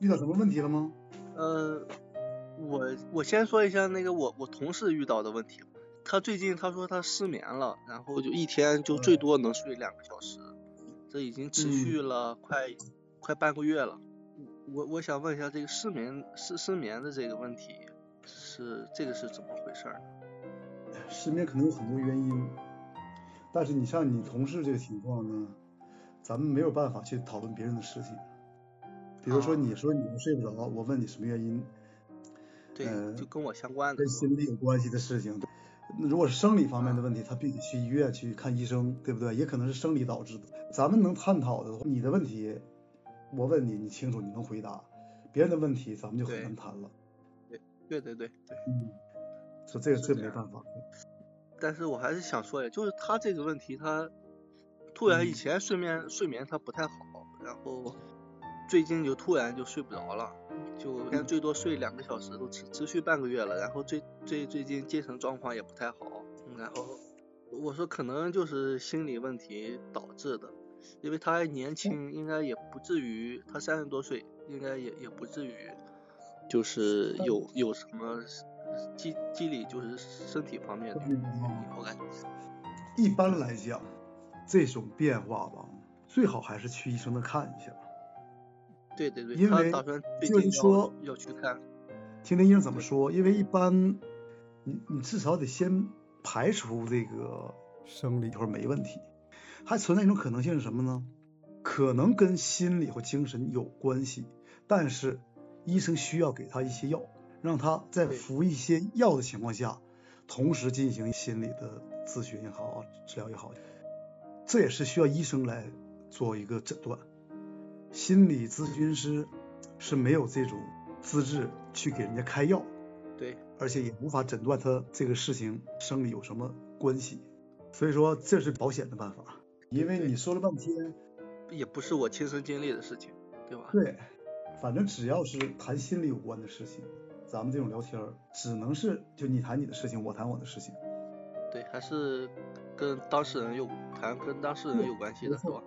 遇到什么问题了吗？呃，我我先说一下那个我我同事遇到的问题。他最近他说他失眠了，然后就一天就最多能睡两个小时，这已经持续了快快半个月了。我我想问一下，这个失眠失失眠的这个问题是这个是怎么回事呢？失眠可能有很多原因，但是你像你同事这个情况呢，咱们没有办法去讨论别人的事情。比如说你说你睡不着，我问你什么原因？对，就跟我相关的。跟心理有关系的事情。如果是生理方面的问题，他必须去医院去看医生，对不对？也可能是生理导致的。咱们能探讨的，你的问题，我问你，你清楚，你能回答。别人的问题，咱们就很难谈了。对，对对对对。嗯。说这个这没办法。但是我还是想说呀，就是他这个问题，他突然以前睡眠睡眠他不太好，然后最近就突然就睡不着了。就现在最多睡两个小时，都持持续半个月了。然后最最最近精神状况也不太好。然后我说可能就是心理问题导致的，因为他还年轻，应该也不至于他三十多岁，应该也也不至于就是有有什么机机理就是身体方面的。我感觉一般来讲，这种变化吧，最好还是去医生那看一下。对对对，因为就是说要去看，听听医生怎么说。因为一般你你至少得先排除这个生理或者没问题，还存在一种可能性是什么呢？可能跟心理或精神有关系，但是医生需要给他一些药，让他在服一些药的情况下，同时进行心理的咨询也好，治疗也好，这也是需要医生来做一个诊断。心理咨询师是没有这种资质去给人家开药，对，而且也无法诊断他这个事情生理有什么关系，所以说这是保险的办法。因为你说了半天，也不是我亲身经历的事情，对吧？对，反正只要是谈心理有关的事情，咱们这种聊天只能是就你谈你的事情，我谈我的事情。对，还是跟当事人有谈跟当事人有关系的是吧？